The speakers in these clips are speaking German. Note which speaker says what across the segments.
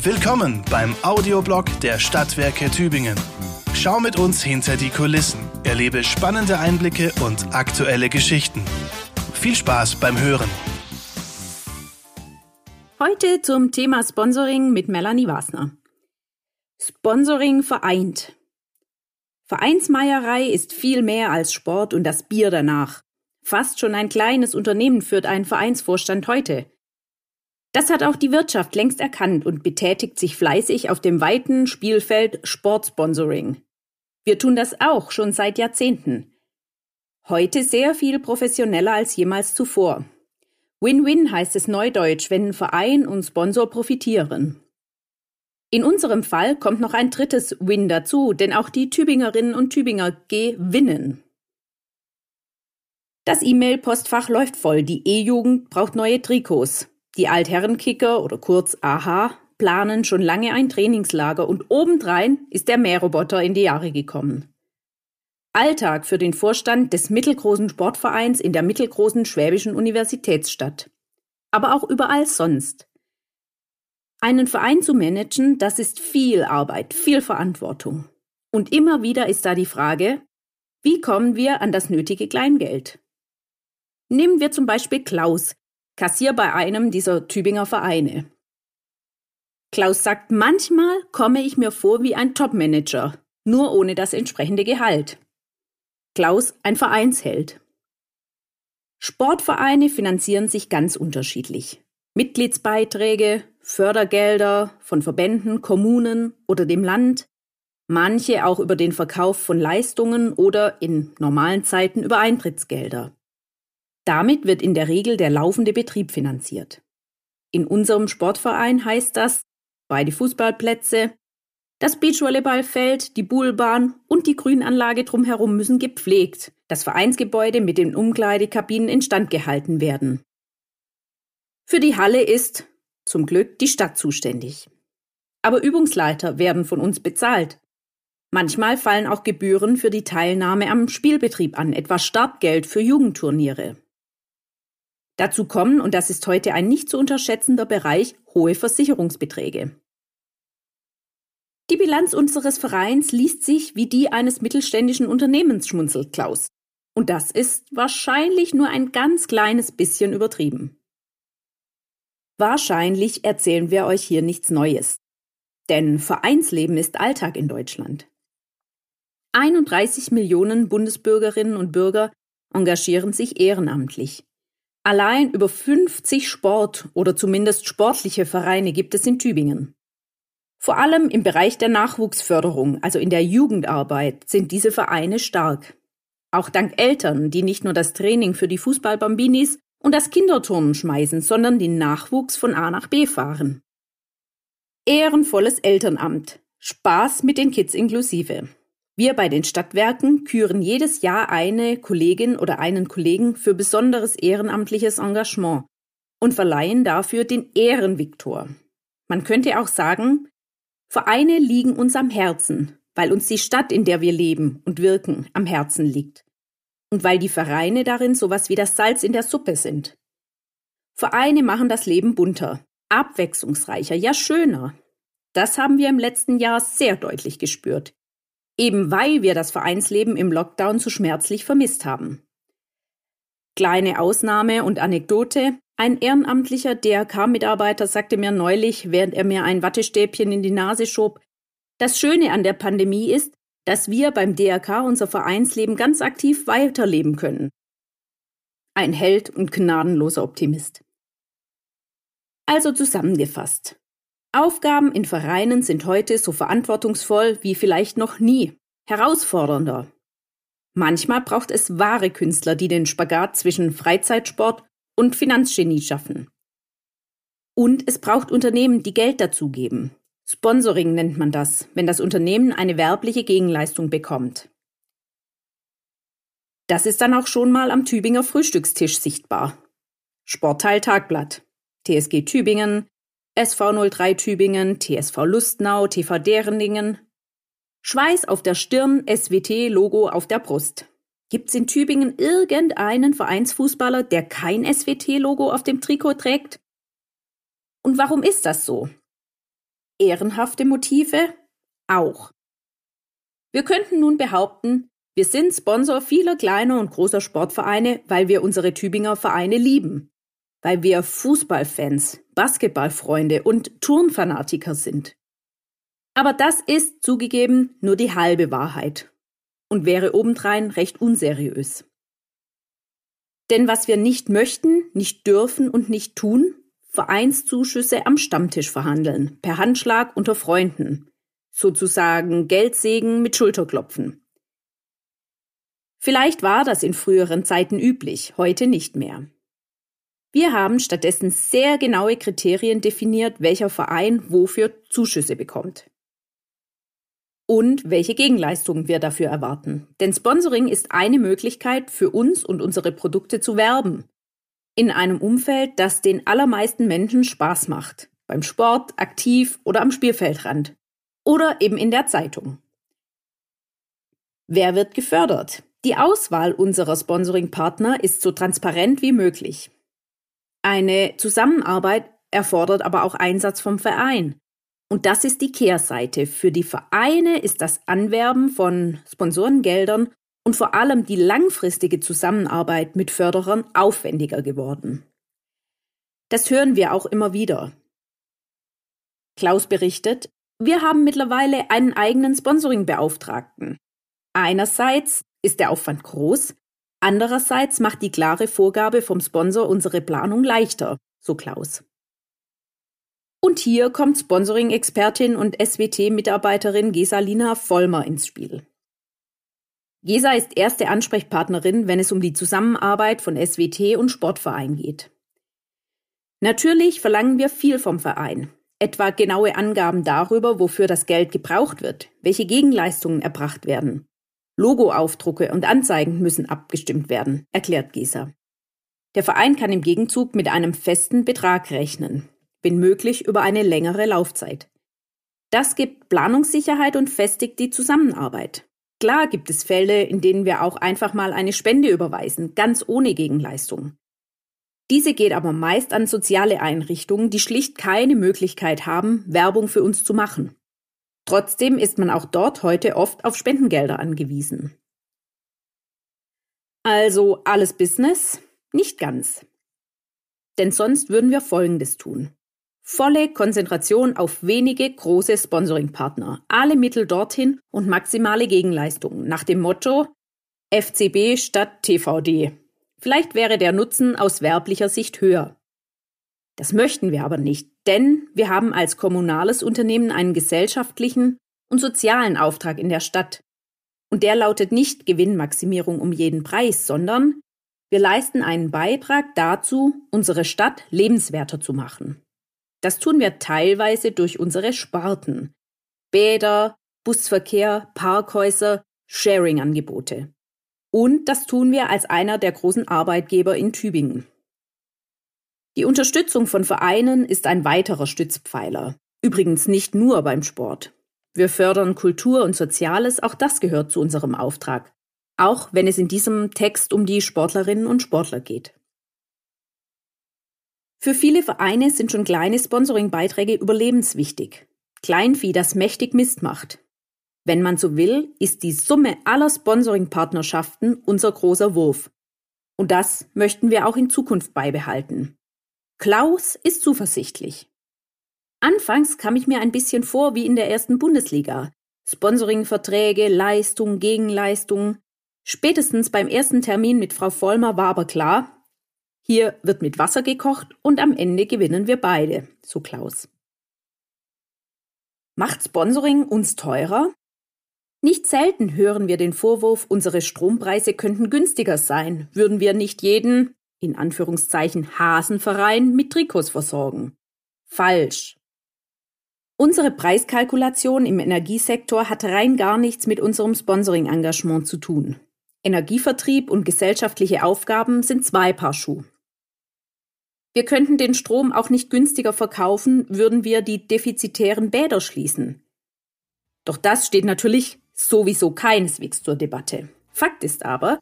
Speaker 1: Willkommen beim Audioblog der Stadtwerke Tübingen. Schau mit uns hinter die Kulissen, erlebe spannende Einblicke und aktuelle Geschichten. Viel Spaß beim Hören.
Speaker 2: Heute zum Thema Sponsoring mit Melanie Wasner. Sponsoring vereint. Vereinsmeierei ist viel mehr als Sport und das Bier danach. Fast schon ein kleines Unternehmen führt ein Vereinsvorstand heute. Das hat auch die Wirtschaft längst erkannt und betätigt sich fleißig auf dem weiten Spielfeld Sportsponsoring. Wir tun das auch schon seit Jahrzehnten. Heute sehr viel professioneller als jemals zuvor. Win-win heißt es neudeutsch, wenn Verein und Sponsor profitieren. In unserem Fall kommt noch ein drittes Win dazu, denn auch die Tübingerinnen und Tübinger gewinnen. Das E-Mail-Postfach läuft voll. Die E-Jugend braucht neue Trikots. Die Altherrenkicker oder kurz AHA planen schon lange ein Trainingslager und obendrein ist der Mähroboter in die Jahre gekommen. Alltag für den Vorstand des mittelgroßen Sportvereins in der mittelgroßen schwäbischen Universitätsstadt. Aber auch überall sonst. Einen Verein zu managen, das ist viel Arbeit, viel Verantwortung. Und immer wieder ist da die Frage, wie kommen wir an das nötige Kleingeld? Nehmen wir zum Beispiel Klaus, Kassier bei einem dieser Tübinger Vereine. Klaus sagt, manchmal komme ich mir vor wie ein Topmanager, nur ohne das entsprechende Gehalt. Klaus ein Vereinsheld. Sportvereine finanzieren sich ganz unterschiedlich. Mitgliedsbeiträge, Fördergelder von Verbänden, Kommunen oder dem Land, manche auch über den Verkauf von Leistungen oder in normalen Zeiten über Eintrittsgelder. Damit wird in der Regel der laufende Betrieb finanziert. In unserem Sportverein heißt das beide Fußballplätze, das Beachvolleyballfeld, die Buhlbahn und die Grünanlage drumherum müssen gepflegt, das Vereinsgebäude mit den Umkleidekabinen instand gehalten werden. Für die Halle ist, zum Glück, die Stadt zuständig. Aber Übungsleiter werden von uns bezahlt. Manchmal fallen auch Gebühren für die Teilnahme am Spielbetrieb an, etwa Startgeld für Jugendturniere. Dazu kommen, und das ist heute ein nicht zu unterschätzender Bereich, hohe Versicherungsbeträge. Die Bilanz unseres Vereins liest sich wie die eines mittelständischen Unternehmens, schmunzelt Klaus. Und das ist wahrscheinlich nur ein ganz kleines bisschen übertrieben. Wahrscheinlich erzählen wir euch hier nichts Neues. Denn Vereinsleben ist Alltag in Deutschland. 31 Millionen Bundesbürgerinnen und Bürger engagieren sich ehrenamtlich. Allein über 50 Sport- oder zumindest sportliche Vereine gibt es in Tübingen. Vor allem im Bereich der Nachwuchsförderung, also in der Jugendarbeit, sind diese Vereine stark. Auch dank Eltern, die nicht nur das Training für die Fußballbambinis und das Kinderturnen schmeißen, sondern den Nachwuchs von A nach B fahren. Ehrenvolles Elternamt. Spaß mit den Kids inklusive. Wir bei den Stadtwerken küren jedes Jahr eine Kollegin oder einen Kollegen für besonderes ehrenamtliches Engagement und verleihen dafür den Ehrenviktor. Man könnte auch sagen, Vereine liegen uns am Herzen, weil uns die Stadt, in der wir leben und wirken, am Herzen liegt. Und weil die Vereine darin sowas wie das Salz in der Suppe sind. Vereine machen das Leben bunter, abwechslungsreicher, ja schöner. Das haben wir im letzten Jahr sehr deutlich gespürt eben weil wir das Vereinsleben im Lockdown zu schmerzlich vermisst haben. Kleine Ausnahme und Anekdote. Ein ehrenamtlicher DRK-Mitarbeiter sagte mir neulich, während er mir ein Wattestäbchen in die Nase schob, das Schöne an der Pandemie ist, dass wir beim DRK unser Vereinsleben ganz aktiv weiterleben können. Ein Held und gnadenloser Optimist. Also zusammengefasst. Aufgaben in Vereinen sind heute so verantwortungsvoll wie vielleicht noch nie, herausfordernder. Manchmal braucht es wahre Künstler, die den Spagat zwischen Freizeitsport und Finanzgenie schaffen. Und es braucht Unternehmen, die Geld dazugeben. Sponsoring nennt man das, wenn das Unternehmen eine werbliche Gegenleistung bekommt. Das ist dann auch schon mal am Tübinger Frühstückstisch sichtbar. Sportteil Tagblatt. TSG Tübingen, SV 03 Tübingen, TSV Lustnau, TV Derendingen. Schweiß auf der Stirn, SWT-Logo auf der Brust. Gibt's in Tübingen irgendeinen Vereinsfußballer, der kein SWT-Logo auf dem Trikot trägt? Und warum ist das so? Ehrenhafte Motive? Auch. Wir könnten nun behaupten, wir sind Sponsor vieler kleiner und großer Sportvereine, weil wir unsere Tübinger Vereine lieben, weil wir Fußballfans, Basketballfreunde und Turnfanatiker sind. Aber das ist zugegeben nur die halbe Wahrheit und wäre obendrein recht unseriös. Denn was wir nicht möchten, nicht dürfen und nicht tun, Vereinszuschüsse am Stammtisch verhandeln, per Handschlag unter Freunden, sozusagen Geldsegen mit Schulterklopfen. Vielleicht war das in früheren Zeiten üblich, heute nicht mehr. Wir haben stattdessen sehr genaue Kriterien definiert, welcher Verein wofür Zuschüsse bekommt. Und welche Gegenleistungen wir dafür erwarten. Denn Sponsoring ist eine Möglichkeit für uns und unsere Produkte zu werben. In einem Umfeld, das den allermeisten Menschen Spaß macht. Beim Sport, aktiv oder am Spielfeldrand. Oder eben in der Zeitung. Wer wird gefördert? Die Auswahl unserer Sponsoring-Partner ist so transparent wie möglich. Eine Zusammenarbeit erfordert aber auch Einsatz vom Verein. Und das ist die Kehrseite. Für die Vereine ist das Anwerben von Sponsorengeldern und vor allem die langfristige Zusammenarbeit mit Förderern aufwendiger geworden. Das hören wir auch immer wieder. Klaus berichtet, wir haben mittlerweile einen eigenen Sponsoring-Beauftragten. Einerseits ist der Aufwand groß, andererseits macht die klare Vorgabe vom Sponsor unsere Planung leichter, so Klaus. Und hier kommt Sponsoring-Expertin und SWT-Mitarbeiterin Gesalina Vollmer ins Spiel. Gesa ist erste Ansprechpartnerin, wenn es um die Zusammenarbeit von SWT und Sportverein geht. Natürlich verlangen wir viel vom Verein, etwa genaue Angaben darüber, wofür das Geld gebraucht wird, welche Gegenleistungen erbracht werden, Logoaufdrucke und Anzeigen müssen abgestimmt werden, erklärt Gesa. Der Verein kann im Gegenzug mit einem festen Betrag rechnen, wenn möglich über eine längere Laufzeit. Das gibt Planungssicherheit und festigt die Zusammenarbeit. Klar gibt es Fälle, in denen wir auch einfach mal eine Spende überweisen, ganz ohne Gegenleistung. Diese geht aber meist an soziale Einrichtungen, die schlicht keine Möglichkeit haben, Werbung für uns zu machen. Trotzdem ist man auch dort heute oft auf Spendengelder angewiesen. Also alles Business? Nicht ganz. Denn sonst würden wir Folgendes tun. Volle Konzentration auf wenige große Sponsoringpartner, alle Mittel dorthin und maximale Gegenleistungen nach dem Motto FCB statt TVD. Vielleicht wäre der Nutzen aus werblicher Sicht höher. Das möchten wir aber nicht, denn wir haben als kommunales Unternehmen einen gesellschaftlichen und sozialen Auftrag in der Stadt. Und der lautet nicht Gewinnmaximierung um jeden Preis, sondern wir leisten einen Beitrag dazu, unsere Stadt lebenswerter zu machen. Das tun wir teilweise durch unsere Sparten. Bäder, Busverkehr, Parkhäuser, Sharing-Angebote. Und das tun wir als einer der großen Arbeitgeber in Tübingen. Die Unterstützung von Vereinen ist ein weiterer Stützpfeiler. Übrigens nicht nur beim Sport. Wir fördern Kultur und Soziales, auch das gehört zu unserem Auftrag. Auch wenn es in diesem Text um die Sportlerinnen und Sportler geht. Für viele Vereine sind schon kleine Sponsoringbeiträge überlebenswichtig. Kleinvieh, das mächtig Mist macht. Wenn man so will, ist die Summe aller Sponsoringpartnerschaften unser großer Wurf. Und das möchten wir auch in Zukunft beibehalten. Klaus ist zuversichtlich. Anfangs kam ich mir ein bisschen vor wie in der ersten Bundesliga. Sponsoringverträge, Leistung, Gegenleistung. Spätestens beim ersten Termin mit Frau Vollmer war aber klar, hier wird mit Wasser gekocht und am Ende gewinnen wir beide, so Klaus. Macht Sponsoring uns teurer? Nicht selten hören wir den Vorwurf, unsere Strompreise könnten günstiger sein, würden wir nicht jeden in Anführungszeichen Hasenverein mit Trikots versorgen. Falsch. Unsere Preiskalkulation im Energiesektor hat rein gar nichts mit unserem Sponsoring-Engagement zu tun. Energievertrieb und gesellschaftliche Aufgaben sind zwei Paar Schuh. Wir könnten den Strom auch nicht günstiger verkaufen, würden wir die defizitären Bäder schließen. Doch das steht natürlich sowieso keineswegs zur Debatte. Fakt ist aber,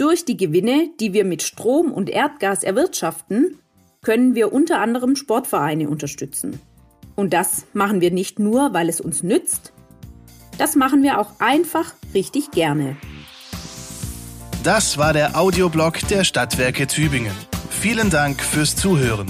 Speaker 2: durch die Gewinne, die wir mit Strom und Erdgas erwirtschaften, können wir unter anderem Sportvereine unterstützen. Und das machen wir nicht nur, weil es uns nützt, das machen wir auch einfach richtig gerne.
Speaker 1: Das war der Audioblog der Stadtwerke Tübingen. Vielen Dank fürs Zuhören.